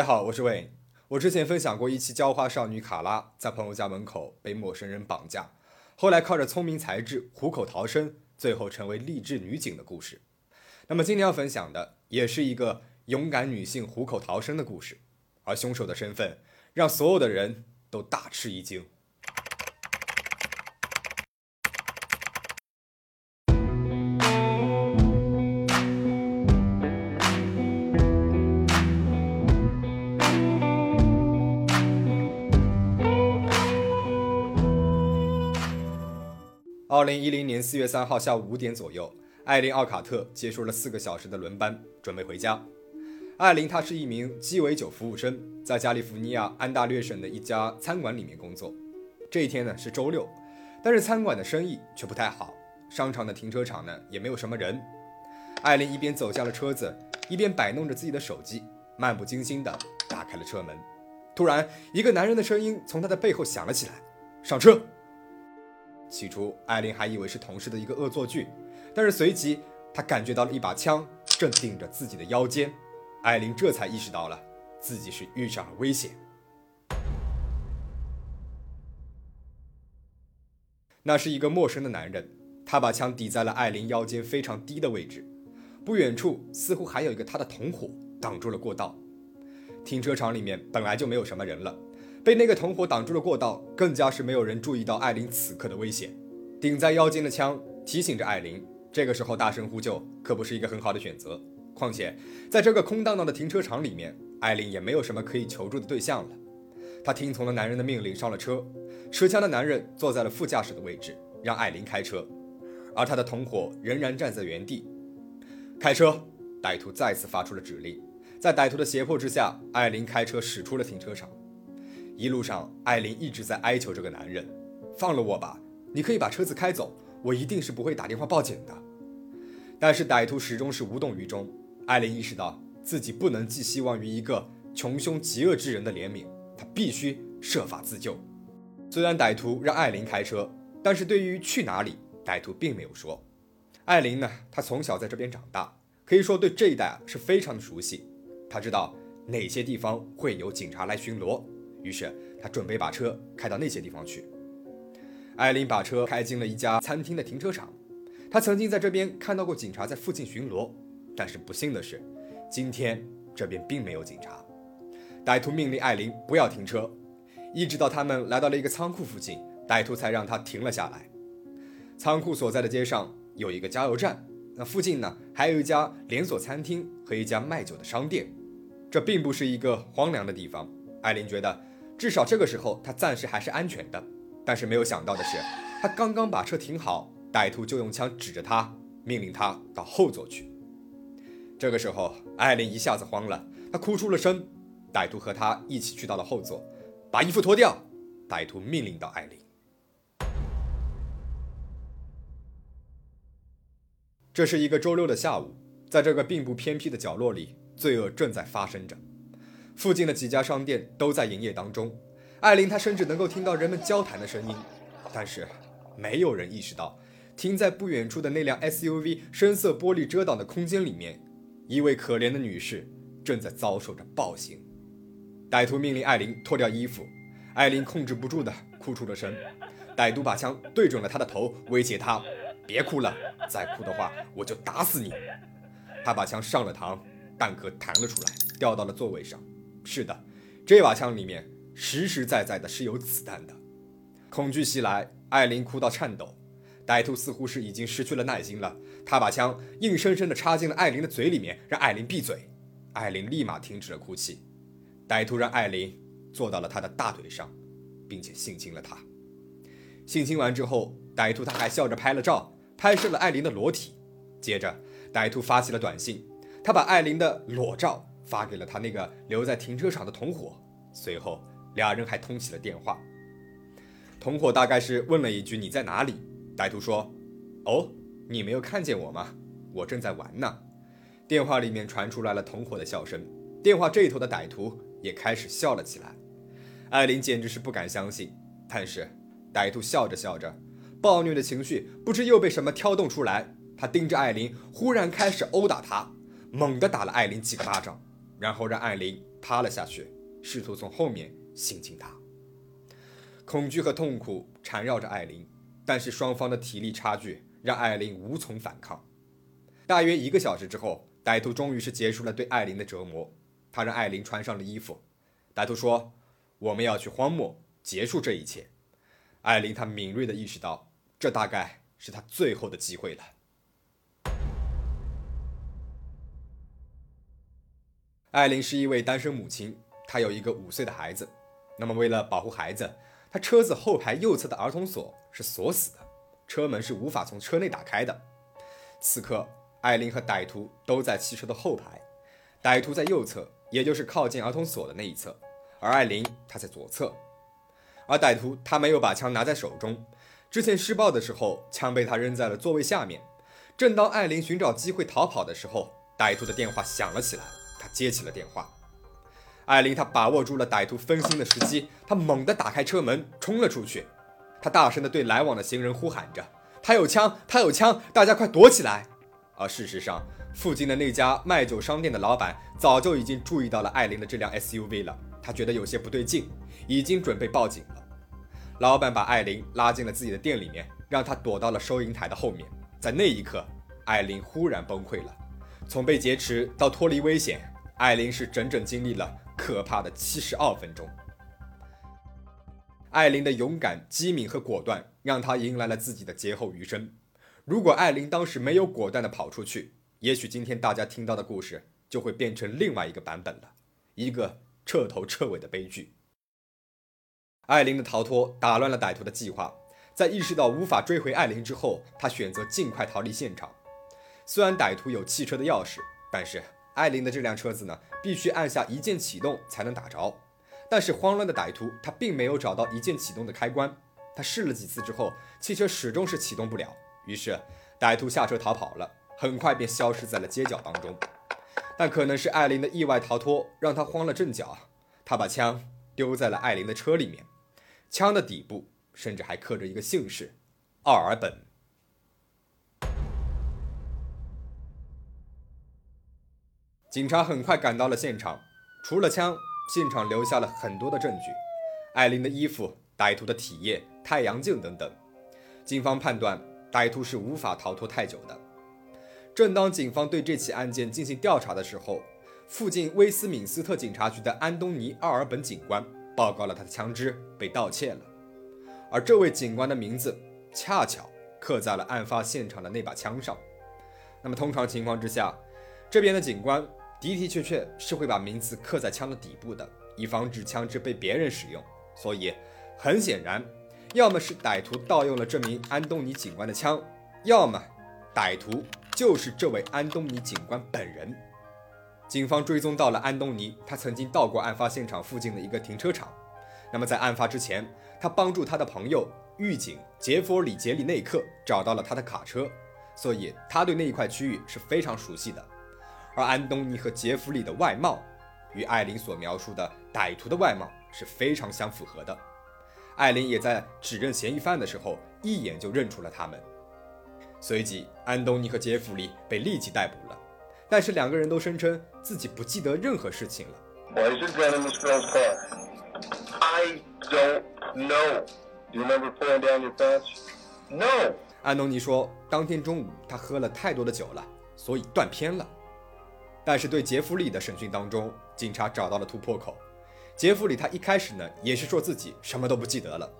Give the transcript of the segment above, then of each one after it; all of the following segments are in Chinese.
大家好，我是魏。我之前分享过一期浇花少女卡拉在朋友家门口被陌生人绑架，后来靠着聪明才智虎口逃生，最后成为励志女警的故事。那么今天要分享的也是一个勇敢女性虎口逃生的故事，而凶手的身份让所有的人都大吃一惊。二零一零年四月三号下午五点左右，艾琳·奥卡特结束了四个小时的轮班，准备回家。艾琳她是一名鸡尾酒服务生，在加利福尼亚安大略省的一家餐馆里面工作。这一天呢是周六，但是餐馆的生意却不太好，商场的停车场呢也没有什么人。艾琳一边走下了车子，一边摆弄着自己的手机，漫不经心地打开了车门。突然，一个男人的声音从他的背后响了起来：“上车。”起初，艾琳还以为是同事的一个恶作剧，但是随即她感觉到了一把枪正顶着自己的腰间，艾琳这才意识到了自己是遇上了危险。那是一个陌生的男人，他把枪抵在了艾琳腰间非常低的位置，不远处似乎还有一个他的同伙挡住了过道。停车场里面本来就没有什么人了。被那个同伙挡住了过道，更加是没有人注意到艾琳此刻的危险。顶在腰间的枪提醒着艾琳，这个时候大声呼救可不是一个很好的选择。况且，在这个空荡荡的停车场里面，艾琳也没有什么可以求助的对象了。她听从了男人的命令上了车，持枪的男人坐在了副驾驶的位置，让艾琳开车，而他的同伙仍然站在原地。开车！歹徒再次发出了指令。在歹徒的胁迫之下，艾琳开车驶出了停车场。一路上，艾琳一直在哀求这个男人：“放了我吧，你可以把车子开走，我一定是不会打电话报警的。”但是歹徒始终是无动于衷。艾琳意识到自己不能寄希望于一个穷凶极恶之人的怜悯，她必须设法自救。虽然歹徒让艾琳开车，但是对于去哪里，歹徒并没有说。艾琳呢，她从小在这边长大，可以说对这一带是非常的熟悉。她知道哪些地方会有警察来巡逻。于是他准备把车开到那些地方去。艾琳把车开进了一家餐厅的停车场。他曾经在这边看到过警察在附近巡逻，但是不幸的是，今天这边并没有警察。歹徒命令艾琳不要停车，一直到他们来到了一个仓库附近，歹徒才让他停了下来。仓库所在的街上有一个加油站，那附近呢还有一家连锁餐厅和一家卖酒的商店。这并不是一个荒凉的地方。艾琳觉得。至少这个时候，他暂时还是安全的。但是没有想到的是，他刚刚把车停好，歹徒就用枪指着他，命令他到后座去。这个时候，艾琳一下子慌了，她哭出了声。歹徒和他一起去到了后座，把衣服脱掉。歹徒命令到艾琳。这是一个周六的下午，在这个并不偏僻的角落里，罪恶正在发生着。附近的几家商店都在营业当中，艾琳她甚至能够听到人们交谈的声音，但是没有人意识到，停在不远处的那辆 SUV 深色玻璃遮挡的空间里面，一位可怜的女士正在遭受着暴行。歹徒命令艾琳脱掉衣服，艾琳控制不住的哭出了声。歹徒把枪对准了她的头，威胁她：“别哭了，再哭的话我就打死你。”他把枪上了膛，弹壳弹了出来，掉到了座位上。是的，这把枪里面实实在在的是有子弹的。恐惧袭来，艾琳哭到颤抖。歹徒似乎是已经失去了耐心了，他把枪硬生生地插进了艾琳的嘴里面，让艾琳闭嘴。艾琳立马停止了哭泣。歹徒让艾琳坐到了他的大腿上，并且性侵了她。性侵完之后，歹徒他还笑着拍了照，拍摄了艾琳的裸体。接着，歹徒发起了短信，他把艾琳的裸照。发给了他那个留在停车场的同伙，随后俩人还通起了电话。同伙大概是问了一句：“你在哪里？”歹徒说：“哦，你没有看见我吗？我正在玩呢。”电话里面传出来了同伙的笑声，电话这头的歹徒也开始笑了起来。艾琳简直是不敢相信，但是歹徒笑着笑着，暴虐的情绪不知又被什么挑动出来，他盯着艾琳，忽然开始殴打她，猛地打了艾琳几个巴掌。然后让艾琳趴了下去，试图从后面性侵她。恐惧和痛苦缠绕着艾琳，但是双方的体力差距让艾琳无从反抗。大约一个小时之后，歹徒终于是结束了对艾琳的折磨。他让艾琳穿上了衣服。歹徒说：“我们要去荒漠结束这一切。”艾琳她敏锐地意识到，这大概是她最后的机会了。艾琳是一位单身母亲，她有一个五岁的孩子。那么，为了保护孩子，她车子后排右侧的儿童锁是锁死的，车门是无法从车内打开的。此刻，艾琳和歹徒都在汽车的后排，歹徒在右侧，也就是靠近儿童锁的那一侧，而艾琳她在左侧。而歹徒他没有把枪拿在手中，之前施暴的时候，枪被他扔在了座位下面。正当艾琳寻找机会逃跑的时候，歹徒的电话响了起来。他接起了电话，艾琳，她把握住了歹徒分心的时机，她猛地打开车门，冲了出去。她大声地对来往的行人呼喊着：“他有枪，他有枪，大家快躲起来！”而事实上，附近的那家卖酒商店的老板早就已经注意到了艾琳的这辆 SUV 了，他觉得有些不对劲，已经准备报警了。老板把艾琳拉进了自己的店里面，让她躲到了收银台的后面。在那一刻，艾琳忽然崩溃了。从被劫持到脱离危险，艾琳是整整经历了可怕的七十二分钟。艾琳的勇敢、机敏和果断，让她迎来了自己的劫后余生。如果艾琳当时没有果断地跑出去，也许今天大家听到的故事就会变成另外一个版本了，一个彻头彻尾的悲剧。艾琳的逃脱打乱了歹徒的计划，在意识到无法追回艾琳之后，他选择尽快逃离现场。虽然歹徒有汽车的钥匙，但是艾琳的这辆车子呢，必须按下一键启动才能打着。但是慌乱的歹徒他并没有找到一键启动的开关，他试了几次之后，汽车始终是启动不了。于是歹徒下车逃跑了，很快便消失在了街角当中。但可能是艾琳的意外逃脱让他慌了阵脚，他把枪丢在了艾琳的车里面，枪的底部甚至还刻着一个姓氏：奥尔本。警察很快赶到了现场，除了枪，现场留下了很多的证据：艾琳的衣服、歹徒的体液、太阳镜等等。警方判断歹徒是无法逃脱太久的。正当警方对这起案件进行调查的时候，附近威斯敏斯特警察局的安东尼·奥尔本警官报告了他的枪支被盗窃了，而这位警官的名字恰巧刻在了案发现场的那把枪上。那么，通常情况之下，这边的警官。的的确确是会把名字刻在枪的底部的，以防止枪支被别人使用。所以，很显然，要么是歹徒盗用了这名安东尼警官的枪，要么歹徒就是这位安东尼警官本人。警方追踪到了安东尼，他曾经到过案发现场附近的一个停车场。那么，在案发之前，他帮助他的朋友狱警杰弗里·杰里内克找到了他的卡车，所以他对那一块区域是非常熟悉的。而安东尼和杰弗里的外貌，与艾琳所描述的歹徒的外貌是非常相符合的。艾琳也在指认嫌疑犯的时候，一眼就认出了他们。随即，安东尼和杰弗里被立即逮捕了，但是两个人都声称自己不记得任何事情了。Why is your gun in this girl's car? I don't know. Do you remember pulling down your pants? No. 安东尼说，当天中午他喝了太多的酒了，所以断片了。但是对杰弗里的审讯当中，警察找到了突破口。杰弗里他一开始呢也是说自己什么都不记得了。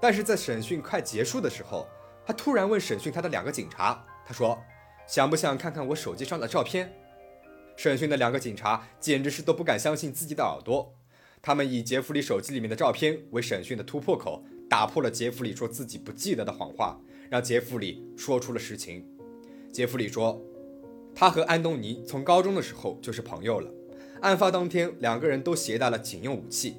但是在审讯快结束的时候，他突然问审讯他的两个警察，他说：“想不想看看我手机上的照片？”审讯的两个警察简直是都不敢相信自己的耳朵。他们以杰弗里手机里面的照片为审讯的突破口，打破了杰弗里说自己不记得的谎话，让杰弗里说出了实情。杰弗里说。他和安东尼从高中的时候就是朋友了。案发当天，两个人都携带了警用武器。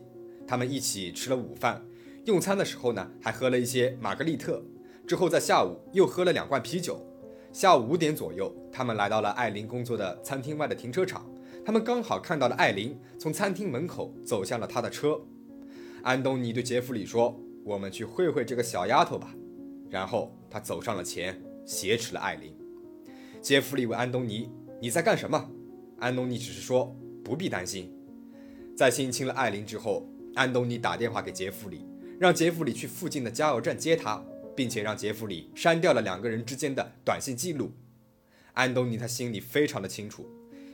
他们一起吃了午饭，用餐的时候呢，还喝了一些玛格丽特。之后在下午又喝了两罐啤酒。下午五点左右，他们来到了艾琳工作的餐厅外的停车场。他们刚好看到了艾琳从餐厅门口走向了他的车。安东尼对杰弗里说：“我们去会会这个小丫头吧。”然后他走上了前，挟持了艾琳。杰弗里问安东尼：“你在干什么？”安东尼只是说不必担心。在性侵了艾琳之后，安东尼打电话给杰弗里，让杰弗里去附近的加油站接他，并且让杰弗里删掉了两个人之间的短信记录。安东尼他心里非常的清楚，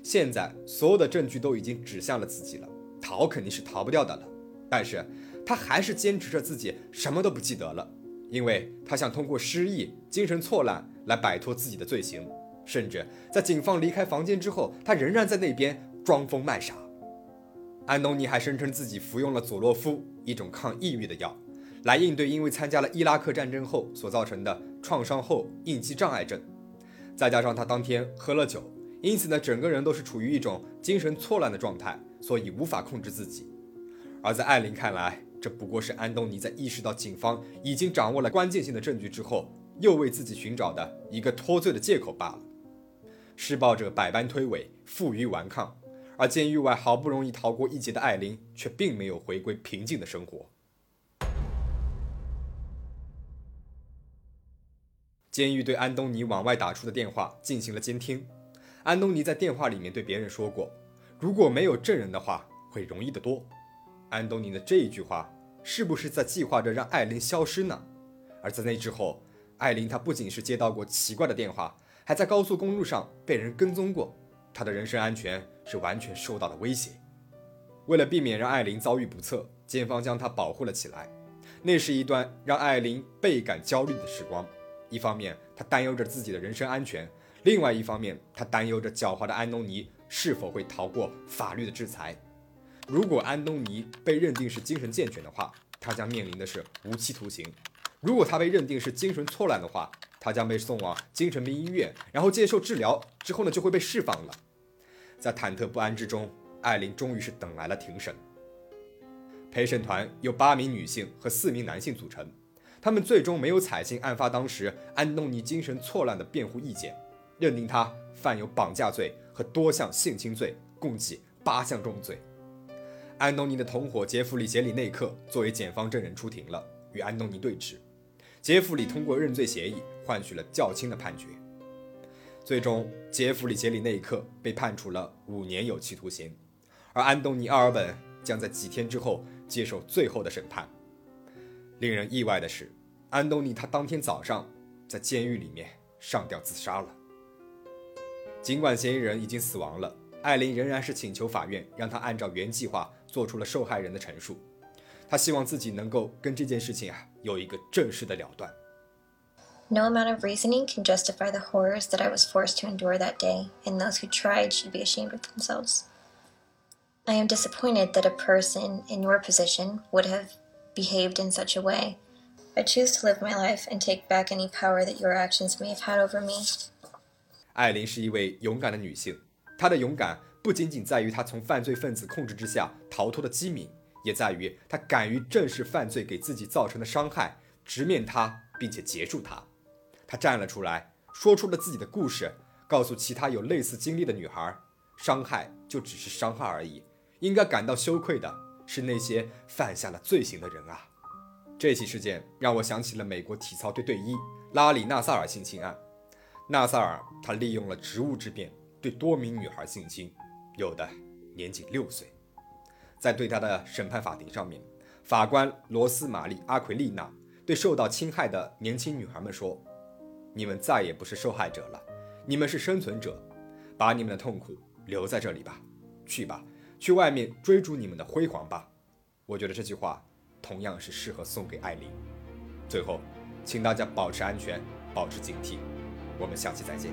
现在所有的证据都已经指向了自己了，逃肯定是逃不掉的了。但是他还是坚持着自己什么都不记得了，因为他想通过失忆、精神错乱来摆脱自己的罪行。甚至在警方离开房间之后，他仍然在那边装疯卖傻。安东尼还声称自己服用了佐洛夫，一种抗抑郁的药，来应对因为参加了伊拉克战争后所造成的创伤后应激障碍症。再加上他当天喝了酒，因此呢，整个人都是处于一种精神错乱的状态，所以无法控制自己。而在艾琳看来，这不过是安东尼在意识到警方已经掌握了关键性的证据之后，又为自己寻找的一个脱罪的借口罢了。施暴者百般推诿，负隅顽抗，而监狱外好不容易逃过一劫的艾琳，却并没有回归平静的生活。监狱对安东尼往外打出的电话进行了监听。安东尼在电话里面对别人说过：“如果没有证人的话，会容易得多。”安东尼的这一句话，是不是在计划着让艾琳消失呢？而在那之后，艾琳她不仅是接到过奇怪的电话。还在高速公路上被人跟踪过，他的人身安全是完全受到了威胁。为了避免让艾琳遭遇不测，检方将她保护了起来。那是一段让艾琳倍感焦虑的时光。一方面，她担忧着自己的人身安全；另外一方面，她担忧着狡猾的安东尼是否会逃过法律的制裁。如果安东尼被认定是精神健全的话，他将面临的是无期徒刑；如果他被认定是精神错乱的话，他将被送往精神病医院，然后接受治疗，之后呢就会被释放了。在忐忑不安之中，艾琳终于是等来了庭审。陪审团由八名女性和四名男性组成，他们最终没有采信案发当时安东尼精神错乱的辩护意见，认定他犯有绑架罪和多项性侵罪，共计八项重罪。安东尼的同伙杰弗里·杰里内克作为检方证人出庭了，与安东尼对峙。杰弗里通过认罪协议换取了较轻的判决，最终杰弗里·杰里内克被判处了五年有期徒刑，而安东尼·奥尔本将在几天之后接受最后的审判。令人意外的是，安东尼他当天早上在监狱里面上吊自杀了。尽管嫌疑人已经死亡了，艾琳仍然是请求法院让他按照原计划做出了受害人的陈述。他希望自己能够跟这件事情啊有一个正式的了断。No amount of reasoning can justify the horrors that I was forced to endure that day, and those who tried should be ashamed of themselves. I am disappointed that a person in your position would have behaved in such a way. I choose to live my life and take back any power that your actions may have had over me. 艾琳是一位勇敢的女性，她的勇敢不仅仅在于她从犯罪分子控制之下逃脱的机敏。 也在于他敢于正视犯罪给自己造成的伤害，直面他，并且结束他。他站了出来，说出了自己的故事，告诉其他有类似经历的女孩：伤害就只是伤害而已，应该感到羞愧的是那些犯下了罪行的人啊！这起事件让我想起了美国体操队队医拉里·纳萨尔性侵案。纳萨尔他利用了职务之便，对多名女孩性侵，有的年仅六岁。在对他的审判法庭上面，法官罗斯玛丽·阿奎丽娜对受到侵害的年轻女孩们说：“你们再也不是受害者了，你们是生存者，把你们的痛苦留在这里吧，去吧，去外面追逐你们的辉煌吧。”我觉得这句话同样是适合送给艾琳。最后，请大家保持安全，保持警惕。我们下期再见。